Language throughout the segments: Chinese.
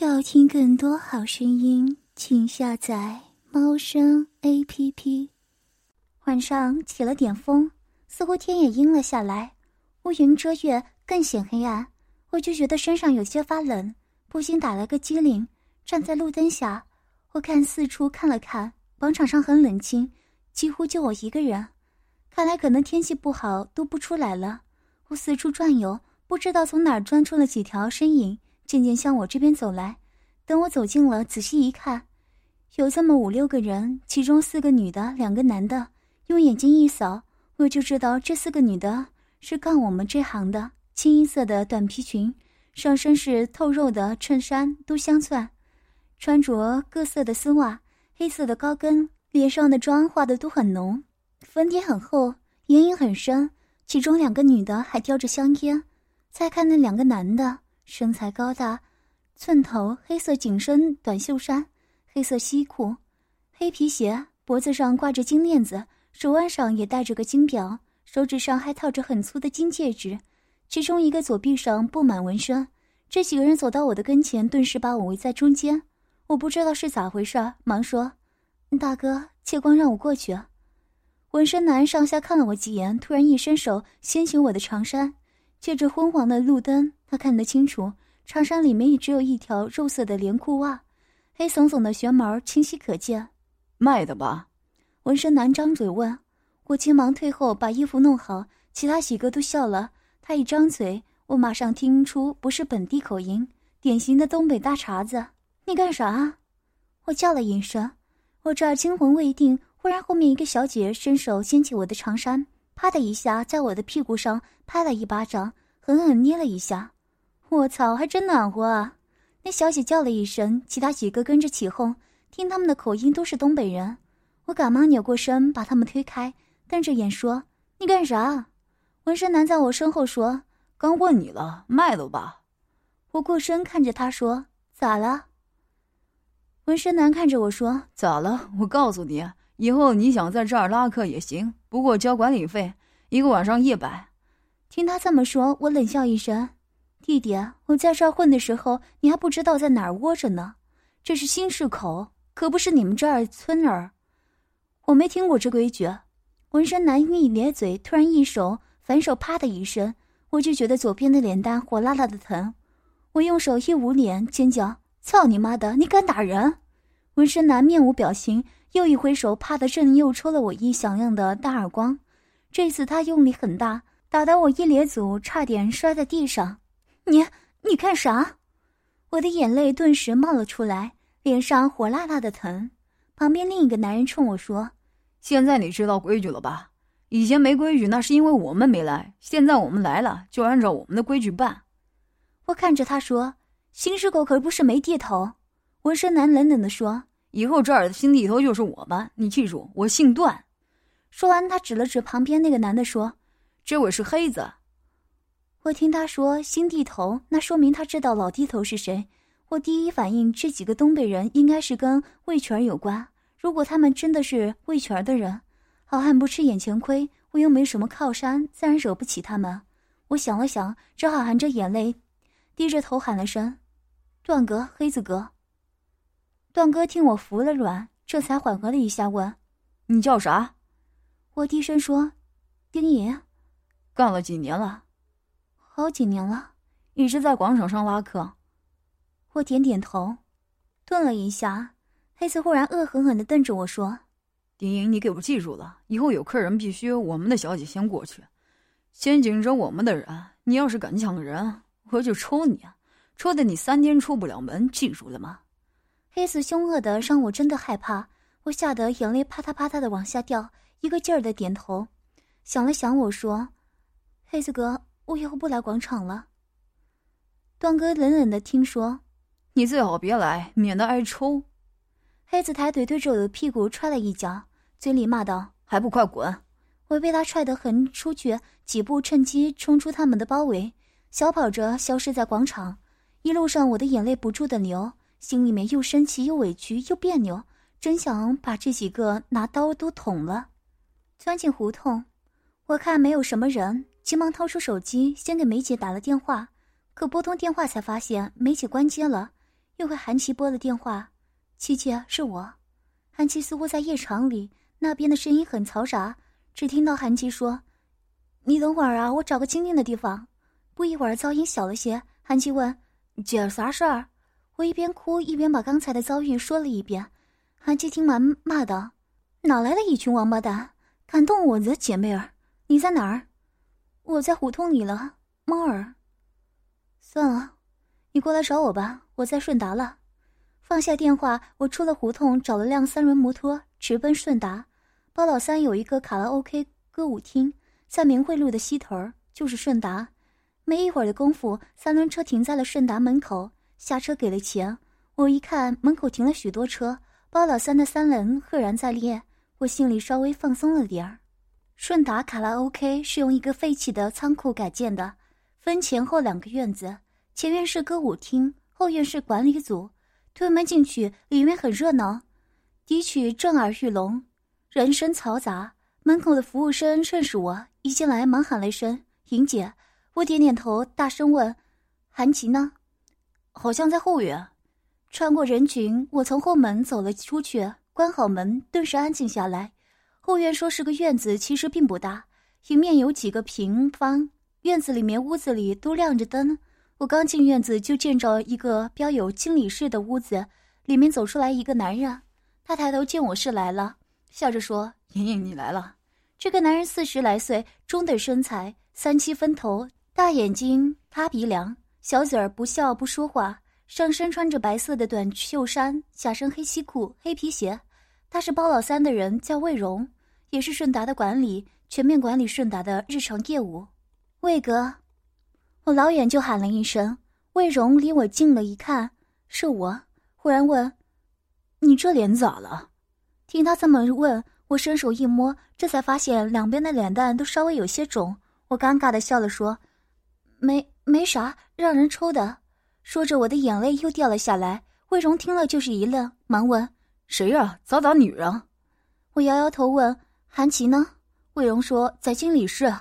要听更多好声音，请下载猫声 A P P。晚上起了点风，似乎天也阴了下来，乌云遮月，更显黑暗。我就觉得身上有些发冷，不禁打了个激灵，站在路灯下。我看四处看了看，广场上很冷清，几乎就我一个人。看来可能天气不好，都不出来了。我四处转悠，不知道从哪儿钻出了几条身影。渐渐向我这边走来，等我走近了，仔细一看，有这么五六个人，其中四个女的，两个男的。用眼睛一扫，我就知道这四个女的是干我们这行的。清一色的短皮裙，上身是透肉的衬衫，都镶钻，穿着各色的丝袜，黑色的高跟，脸上的妆化的都很浓，粉底很厚，眼影很深。其中两个女的还叼着香烟。再看那两个男的。身材高大，寸头，黑色紧身短袖衫，黑色西裤，黑皮鞋，脖子上挂着金链子，手腕上也戴着个金表，手指上还套着很粗的金戒指，其中一个左臂上布满纹身。这几个人走到我的跟前，顿时把我围在中间。我不知道是咋回事，忙说：“大哥，借光让我过去。”纹身男上下看了我几眼，突然一伸手掀起我的长衫。借着昏黄的路灯，他看得清楚，长衫里面也只有一条肉色的连裤袜，黑耸耸的旋毛清晰可见。卖的吧？纹身男张嘴问，我急忙退后把衣服弄好。其他几个都笑了。他一张嘴，我马上听出不是本地口音，典型的东北大碴子。你干啥？我叫了一声。我这儿惊魂未定，忽然后面一个小姐伸手掀起我的长衫。啪的一下，在我的屁股上拍了一巴掌，狠狠捏了一下。我操，还真暖和啊！那小姐叫了一声，其他几个跟着起哄，听他们的口音都是东北人。我赶忙扭过身，把他们推开，瞪着眼说：“你干啥？”纹身男在我身后说：“刚问你了，卖了吧？”我过身看着他说：“咋了？”纹身男看着我说：“咋了？我告诉你。”以后你想在这儿拉客也行，不过交管理费，一个晚上一百。听他这么说，我冷笑一声：“弟弟，我在这儿混的时候，你还不知道在哪儿窝着呢。这是新市口，可不是你们这儿村儿。我没听过这规矩。”纹身男一咧嘴，突然一手反手，啪的一声，我就觉得左边的脸蛋火辣辣的疼。我用手一捂脸，尖叫：“操你妈的！你敢打人！”纹身男面无表情。又一挥手，啪的，正又抽了我一响亮的大耳光。这次他用力很大，打得我一咧嘴，差点摔在地上。你你干啥？我的眼泪顿时冒了出来，脸上火辣辣的疼。旁边另一个男人冲我说：“现在你知道规矩了吧？以前没规矩，那是因为我们没来。现在我们来了，就按照我们的规矩办。”我看着他说：“新市口可不是没地头。”纹身男冷冷地说。以后这儿的新地头就是我吧，你记住，我姓段。说完，他指了指旁边那个男的，说：“这位是黑子。”我听他说新地头，那说明他知道老地头是谁。我第一反应，这几个东北人应该是跟魏全有关。如果他们真的是魏全的人，好汉不吃眼前亏，我又没什么靠山，自然惹不起他们。我想了想，只好含着眼泪，低着头喊了声：“段哥，黑子哥。”段哥听我服了软，这才缓和了一下，问：“你叫啥？”我低声说：“丁爷。”干了几年了？好几年了，一直在广场上拉客。我点点头，顿了一下，黑子忽然恶狠狠地瞪着我说：“丁莹，你给我记住了，以后有客人必须我们的小姐先过去，先紧着我们的人。你要是敢抢人，我就抽你，抽的你三天出不了门，记住了吗？”黑子凶恶的让我真的害怕，我吓得眼泪啪嗒啪嗒的往下掉，一个劲儿的点头。想了想，我说：“黑子哥，我以后不来广场了。”段哥冷冷的听说：“你最好别来，免得挨抽。”黑子抬腿对着我的屁股踹了一脚，嘴里骂道：“还不快滚！”我被他踹得横出去几步，趁机冲出他们的包围，小跑着消失在广场。一路上，我的眼泪不住的流。心里面又生气又委屈又别扭，真想把这几个拿刀都捅了。钻进胡同，我看没有什么人，急忙掏出手机，先给梅姐打了电话。可拨通电话才发现梅姐关机了，又给韩琦拨了电话：“琪琪，是我。”韩琦似乎在夜场里，那边的声音很嘈杂，只听到韩琦说：“你等会儿啊，我找个清静的地方。”不一会儿，噪音小了些。韩琦问：“姐，啥事儿？”我一边哭一边把刚才的遭遇说了一遍。韩琦听完骂道：“哪来的一群王八蛋，敢动我的姐妹儿？你在哪儿？”“我在胡同里了，猫儿。”“算了。”你过来找我吧，我在顺达了。放下电话，我出了胡同，找了辆三轮摩托，直奔顺达。包老三有一个卡拉 OK 歌舞厅，在明慧路的西头，就是顺达。没一会儿的功夫，三轮车停在了顺达门口，下车给了钱。我一看门口停了许多车，包老三的三轮赫然在列，我心里稍微放松了点儿。顺达卡拉 OK 是用一个废弃的仓库改建的，分前后两个院子。前院是歌舞厅，后院是管理组。推门进去，里面很热闹，笛曲震耳欲聋，人声嘈杂。门口的服务生认识我，一进来忙喊了一声“莹姐”。我点点头，大声问：“韩琦呢？”好像在后院。穿过人群，我从后门走了出去，关好门，顿时安静下来。后院说是个院子，其实并不大，迎面有几个平方，院子里面屋子里都亮着灯。我刚进院子，就见着一个标有经理室的屋子，里面走出来一个男人。他抬头见我是来了，笑着说：“莹莹，你来了。”这个男人四十来岁，中等身材，三七分头，大眼睛，塌鼻梁，小嘴儿，不笑不说话。上身穿着白色的短袖衫，下身黑西裤、黑皮鞋。他是包老三的人，叫魏荣，也是顺达的管理，全面管理顺达的日常业务。魏哥。我老远就喊了一声，魏荣离我近了一看，是我，忽然问：“你这脸咋了？”听他这么问，我伸手一摸，这才发现两边的脸蛋都稍微有些肿。我尴尬的笑了，说：“没没啥，让人抽的。”说着，我的眼泪又掉了下来。魏荣听了就是一愣，忙问：“谁呀？咋打女人？”我摇摇头问：“韩琦呢？”魏荣说：“在经理室。”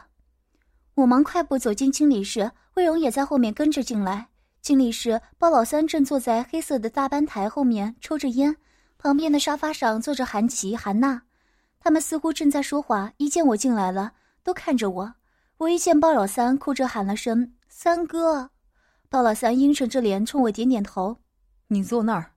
我忙快步走进经理室。魏荣也在后面跟着进来。经理室，包老三正坐在黑色的大班台后面抽着烟，旁边的沙发上坐着韩琦、韩娜，他们似乎正在说话。一见我进来了，都看着我。我一见包老三，哭着喊了声“三哥”，包老三阴沉着脸冲我点点头：“你坐那儿。”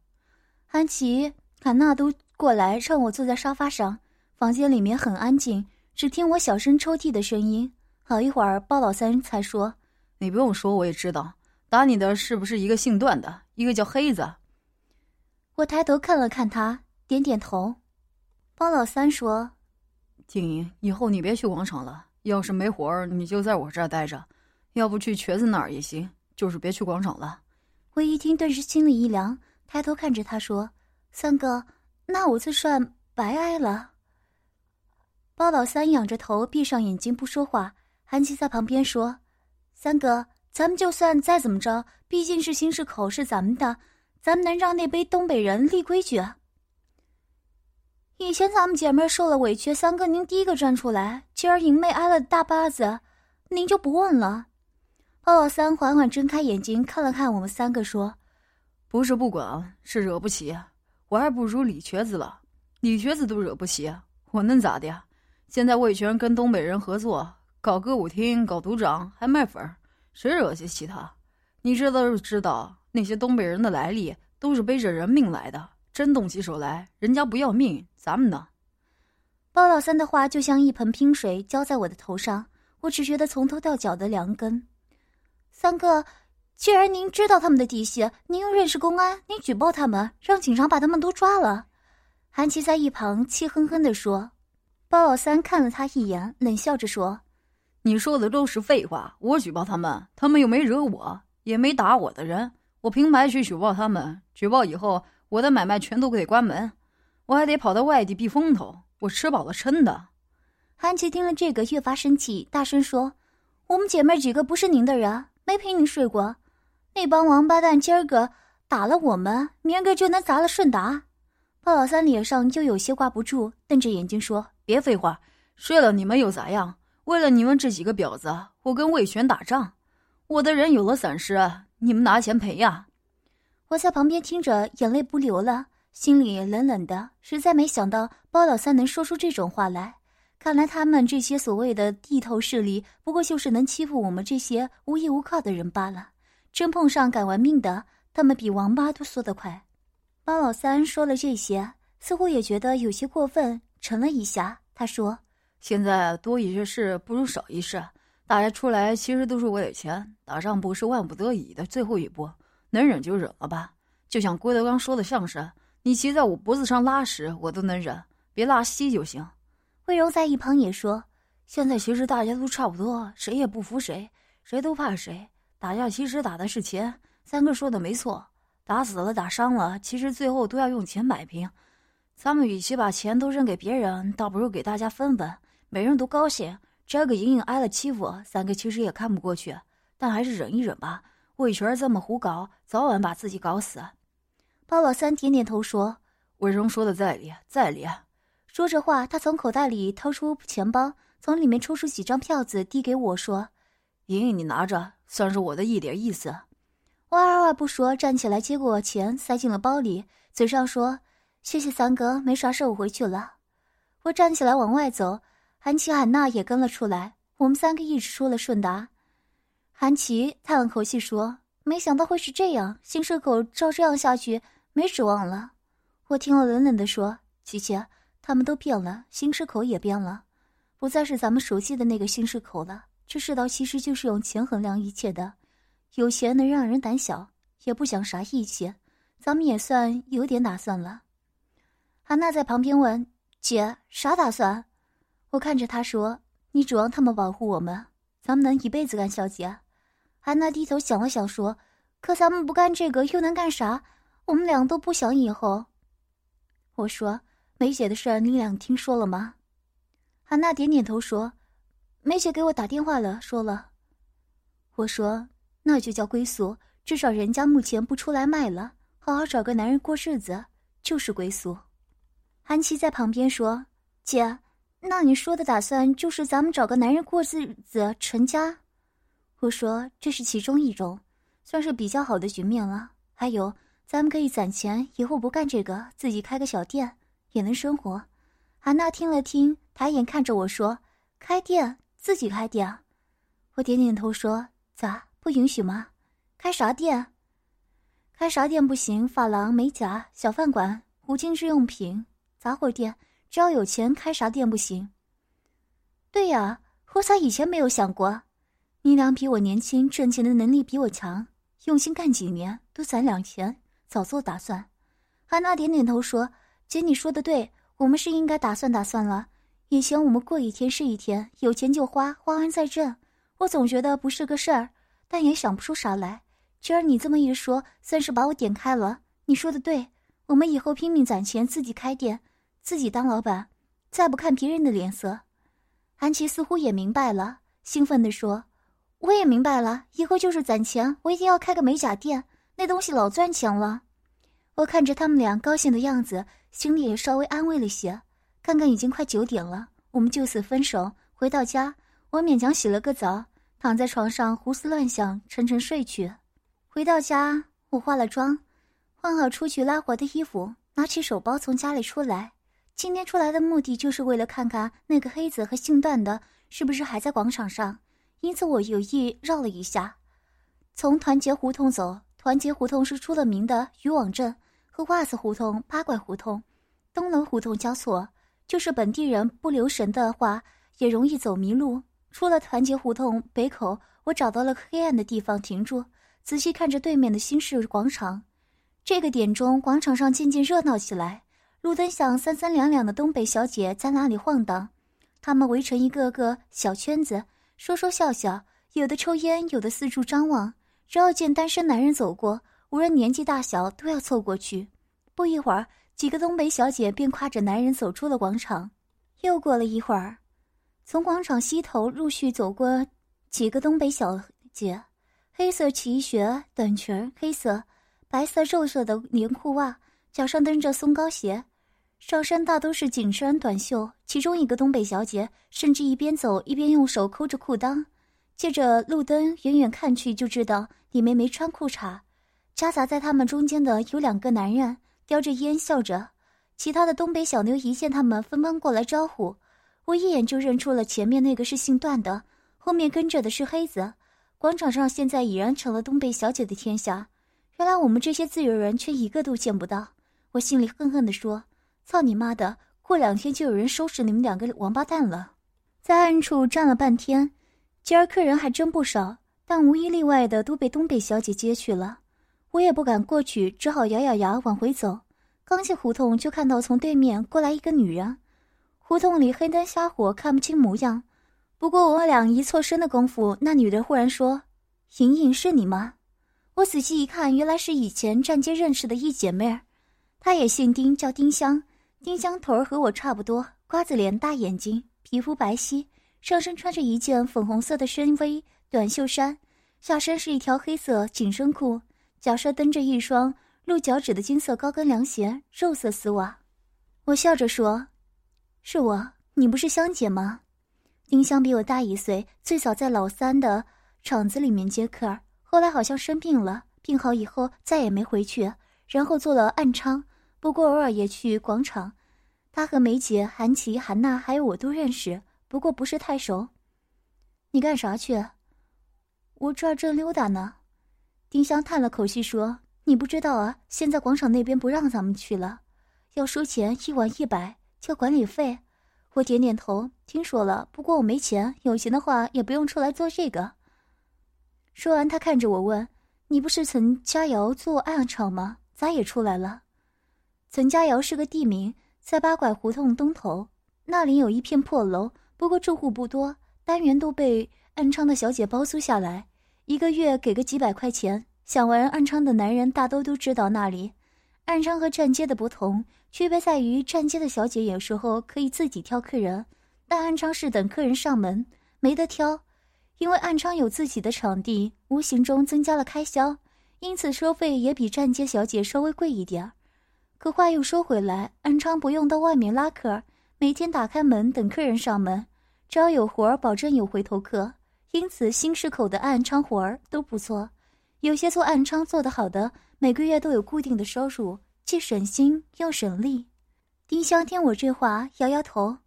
安琪、卡娜都过来让我坐在沙发上。房间里面很安静，只听我小声抽泣的声音。好一会儿，包老三才说。你不用说，我也知道，打你的是不是一个姓段的，一个叫黑子？我抬头看了看他，点点头。包老三说：“静怡，以后你别去广场了，要是没活儿，你就在我这儿待着，要不去瘸子那儿也行，就是别去广场了。”我一听，顿时心里一凉，抬头看着他说：“三哥，那我这算白挨了。”包老三仰着头，闭上眼睛不说话。韩琦在旁边说。三哥，咱们就算再怎么着，毕竟是新市口，是咱们的，咱们能让那杯东北人立规矩？以前咱们姐妹受了委屈，三哥您第一个站出来，今儿莹妹挨了大巴子，您就不问了。包老三缓缓睁开眼睛，看了看我们三个，说：“不是不管，是惹不起，我还不如李瘸子了。李瘸子都惹不起，我能咋的？现在魏全跟东北人合作。”搞歌舞厅，搞赌场，还卖粉儿，谁惹得起他？你知道就知道，那些东北人的来历都是背着人命来的。真动起手来，人家不要命，咱们呢？包老三的话就像一盆冰水浇在我的头上，我只觉得从头到脚的凉根。三哥，既然您知道他们的底细，您又认识公安，您举报他们，让警察把他们都抓了。韩琦在一旁气哼哼地说。包老三看了他一眼，冷笑着说。你说的都是废话！我举报他们，他们又没惹我，也没打我的人，我凭白去举报他们。举报以后，我的买卖全都得关门，我还得跑到外地避风头。我吃饱了撑的。韩琦听了这个，越发生气，大声说：“我们姐妹几个不是您的人，没陪你睡过。那帮王八蛋今儿个打了我们，明儿个就能砸了顺达。”鲍老三脸上就有些挂不住，瞪着眼睛说：“别废话，睡了你们又咋样？”为了你们这几个婊子，我跟魏全打仗，我的人有了闪失，你们拿钱赔呀！我在旁边听着，眼泪不流了，心里也冷冷的。实在没想到包老三能说出这种话来。看来他们这些所谓的地头势力，不过就是能欺负我们这些无依无靠的人罢了。真碰上敢玩命的，他们比王八都缩得快。包老三说了这些，似乎也觉得有些过分，沉了一下。他说：“现在多一事不如少一事。大家出来其实都是为了钱，打仗不是万不得已的最后一步。”能忍就忍了吧，就像郭德纲说的相声：“你骑在我脖子上拉屎，我都能忍，别拉稀就行。”魏柔在一旁也说：“现在其实大家都差不多，谁也不服谁，谁都怕谁。打架其实打的是钱。三哥说的没错，打死了打伤了，其实最后都要用钱摆平。咱们与其把钱都扔给别人，倒不如给大家分分，每人都高兴。这个莹莹挨了欺负，三哥其实也看不过去，但还是忍一忍吧。”魏全这么胡搞，早晚把自己搞死。包老三点点头说：“魏荣说的在理，在理。”说着话，他从口袋里掏出钱包，从里面抽出几张票子，递给我说：“莹莹，你拿着，算是我的一点意思。”我二话不说，站起来接过钱，塞进了包里，嘴上说：“谢谢三哥，没啥事，我回去了。”我站起来往外走，韩琪、韩娜也跟了出来，我们三个一直说了顺达。韩琦叹了口气说：“没想到会是这样，新社口照这样下去，没指望了。”我听了冷冷的说：“琪琪，他们都变了，新市口也变了，不再是咱们熟悉的那个新市口了。这世道其实就是用钱衡量一切的，有钱能让人胆小，也不讲啥义气。咱们也算有点打算了。”韩娜在旁边问：“姐，啥打算？”我看着她说：“你指望他们保护我们，咱们能一辈子干小姐？”安娜低头想了想，说：“可咱们不干这个，又能干啥？我们俩都不想以后。”我说：“梅姐的事儿，你俩听说了吗？”韩娜点点头说：“梅姐给我打电话了，说了。”我说：“那就叫归宿，至少人家目前不出来卖了，好好找个男人过日子，就是归宿。”韩琦在旁边说：“姐，那你说的打算就是咱们找个男人过日子，成家？”我说这是其中一种，算是比较好的局面了。还有，咱们可以攒钱，以后不干这个，自己开个小店，也能生活。韩娜听了听，抬眼看着我说：“开店，自己开店。”我点点头说：“咋不允许吗？开啥店？开啥店不行？发廊、美甲、小饭馆、无精致用品、杂货店，只要有钱，开啥店不行？”对呀，我咋以前没有想过？你俩比我年轻，挣钱的能力比我强，用心干几年多攒两钱，早做打算。韩娜点点头说：“姐，你说的对，我们是应该打算打算了。以前我们过一天是一天，有钱就花，花完再挣。我总觉得不是个事儿，但也想不出啥来。今儿你这么一说，算是把我点开了。你说的对，我们以后拼命攒钱，自己开店，自己当老板，再不看别人的脸色。”安琪似乎也明白了，兴奋地说。我也明白了，以后就是攒钱，我一定要开个美甲店，那东西老赚钱了。我看着他们俩高兴的样子，心里也稍微安慰了些。看看已经快九点了，我们就此分手。回到家，我勉强洗了个澡，躺在床上胡思乱想，沉沉睡去。回到家，我化了妆，换好出去拉活的衣服，拿起手包从家里出来。今天出来的目的就是为了看看那个黑子和姓段的是不是还在广场上。因此，我有意绕了一下，从团结胡同走。团结胡同是出了名的渔网镇，袜子胡同、八拐胡同、东楼胡同交错。就是本地人不留神的话，也容易走迷路。出了团结胡同北口，我找到了黑暗的地方停住，仔细看着对面的新市广场。这个点钟，广场上渐渐热闹起来，路灯下三三两两的东北小姐在那里晃荡，她们围成一个个小圈子。说说笑笑，有的抽烟，有的四处张望。只要见单身男人走过，无论年纪大小，都要凑过去。不一会儿，几个东北小姐便挎着男人走出了广场。又过了一会儿，从广场西头陆续走过几个东北小姐，黑色齐靴短裙，黑色、白色、肉色的连裤袜，脚上蹬着松糕鞋。上身大都是紧身短袖，其中一个东北小姐甚至一边走一边用手抠着裤裆，借着路灯远远看去就知道里面没穿裤衩。夹杂在他们中间的有两个男人，叼着烟笑着。其他的东北小妞一见他们，纷纷过来招呼。我一眼就认出了前面那个是姓段的，后面跟着的是黑子。广场上现在已然成了东北小姐的天下。原来我们这些自由人却一个都见不到。我心里恨恨地说：“操你妈的！过两天就有人收拾你们两个王八蛋了。”在暗处站了半天，今儿客人还真不少，但无一例外的都被东北小姐接去了。我也不敢过去，只好咬咬牙往回走。刚进胡同，就看到从对面过来一个女人。胡同里黑灯瞎火，看不清模样。不过我俩一错身的功夫，那女的忽然说：“莹莹，是你吗？”我仔细一看，原来是以前站街认识的一姐妹儿。她也姓丁，叫丁香。丁香头儿和我差不多，瓜子脸，大眼睛，皮肤白皙，上身穿着一件粉红色的深 V 短袖衫，下身是一条黑色紧身裤，脚上蹬着一双。露脚趾的金色高跟凉鞋，肉色丝袜。我笑着说：“是我，你不是香姐吗？”丁香比我大一岁，最早在老三的厂子里面接客，后来好像生病了，病好以后再也没回去，然后做了暗娼。不过偶尔也去广场。她和梅姐、韩琦、韩娜还有我都认识，不过不是太熟。你干啥去？我这儿正溜达呢。丁香叹了口气说。你不知道啊，现在广场那边不让咱们去了，要收钱，一晚一百，交管理费。我点点头，听说了。不过我没钱，有钱的话也不用出来做这个。说完，他看着我问：“你不是陈佳瑶做暗场吗？咋也出来了？”陈佳瑶是个地名，在八拐胡同东头，那里有一片破楼，不过住户不多，单元都被暗娼的小姐包租下来，一个月给个几百块钱。想玩暗娼的男人大多都知道那里。暗娼和站街的不同，区别在于站街的小姐有时候可以自己挑客人，但暗娼是等客人上门，没得挑。因为暗娼有自己的场地，无形中增加了开销，因此收费也比站街小姐稍微贵一点。可话又说回来，暗娼不用到外面拉客，每天打开门等客人上门，只要有活儿，保证有回头客。因此新市口的暗娼活儿都不错。有些做暗娼做得好的，每个月都有固定的收入，既省心又省力。丁香听我这话，摇摇头。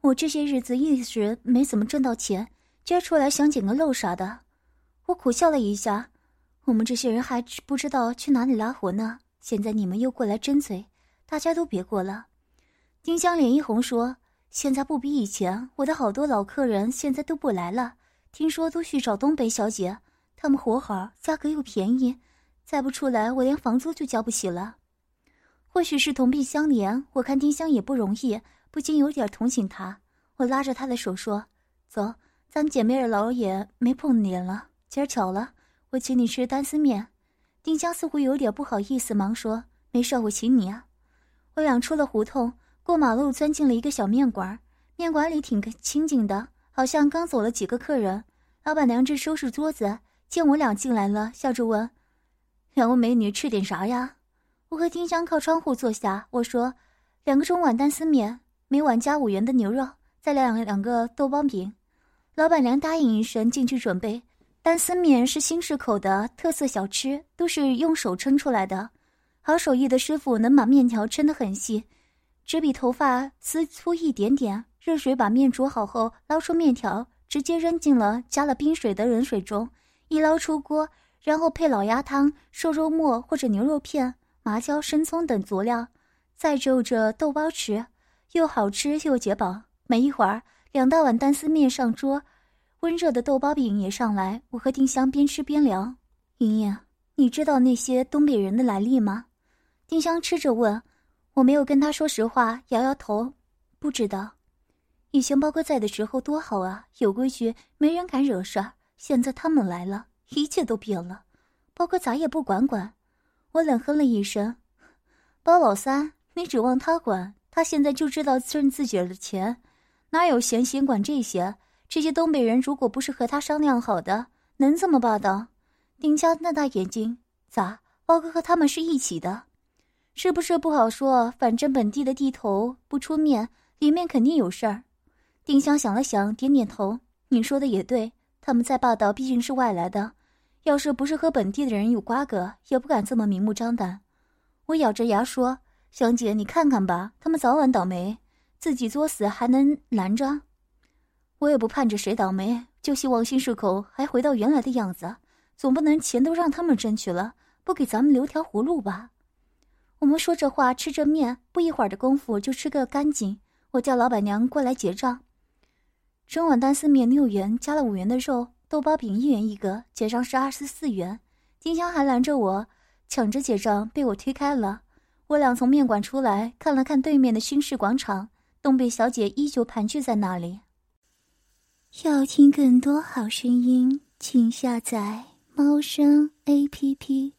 我这些日子一直没怎么挣到钱，今儿出来想捡个漏啥的。我苦笑了一下。我们这些人还不知道去哪里拉活呢，现在你们又过来争嘴，大家都别过了。丁香脸一红说：“现在不比以前，我的好多老客人现在都不来了，听说都去找东北小姐。”他们活好，价格又便宜，再不出来，我连房租就交不起了。或许是同病相怜，我看丁香也不容易，不禁有点同情她。我拉着她的手说：“走，咱姐妹儿老也没碰你了，今儿巧了，我请你吃单丝面。”丁香似乎有点不好意思，忙说：“没事，我请你啊。”我俩出了胡同，过马路，钻进了一个小面馆。面馆里挺清静的，好像刚走了几个客人。老板娘正收拾桌子。见我俩进来了，笑着问：“两位美女吃点啥呀？”我和丁香靠窗户坐下，我说：“两个中碗单丝面，每碗加五元的牛肉，再来两两个豆包饼。”老板娘答应一声，进去准备。单丝面是新市口的特色小吃，都是用手抻出来的，好手艺的师傅能把面条抻得很细，只比头发丝粗一点点。热水把面煮好后，捞出面条，直接扔进了加了冰水的冷水中。一捞出锅，然后配老鸭汤、瘦肉末或者牛肉片、麻椒、生葱等佐料，再就着豆包吃，又好吃又解饱。没一会儿，两大碗单丝面上桌，温热的豆包饼也上来。我和丁香边吃边聊：“莹莹，你知道那些东北人的来历吗？”丁香吃着问。我没有跟他说实话，摇摇头：“不知道。以前包哥在的时候多好啊，有规矩，没人敢惹事儿。”现在他们来了，一切都变了。包哥咋也不管管？我冷哼了一声：“包老三，你指望他管？他现在就知道挣自己的钱，哪有闲心管这些？这些东北人如果不是和他商量好的，能这么霸道？”丁家那大眼睛，咋？包哥和他们是一起的？是不是不好说？反正本地的地头不出面，里面肯定有事儿。丁香想了想，点点头：“你说的也对。”他们再霸道，毕竟是外来的，要是不是和本地的人有瓜葛，也不敢这么明目张胆。我咬着牙说：“香姐，你看看吧，他们早晚倒霉，自己作死还能拦着？我也不盼着谁倒霉，就希望新市口还回到原来的样子。总不能钱都让他们争取了，不给咱们留条活路吧？”我们说着话，吃着面，不一会儿的功夫就吃个干净。我叫老板娘过来结账。整碗单丝面六元，加了五元的肉。豆包饼一元一个，结账是二十四元。金香还拦着我，抢着结账，被我推开了。我俩从面馆出来，看了看对面的新市广场，东北小姐依旧盘踞在那里。要听更多好声音，请下载猫声 A P P。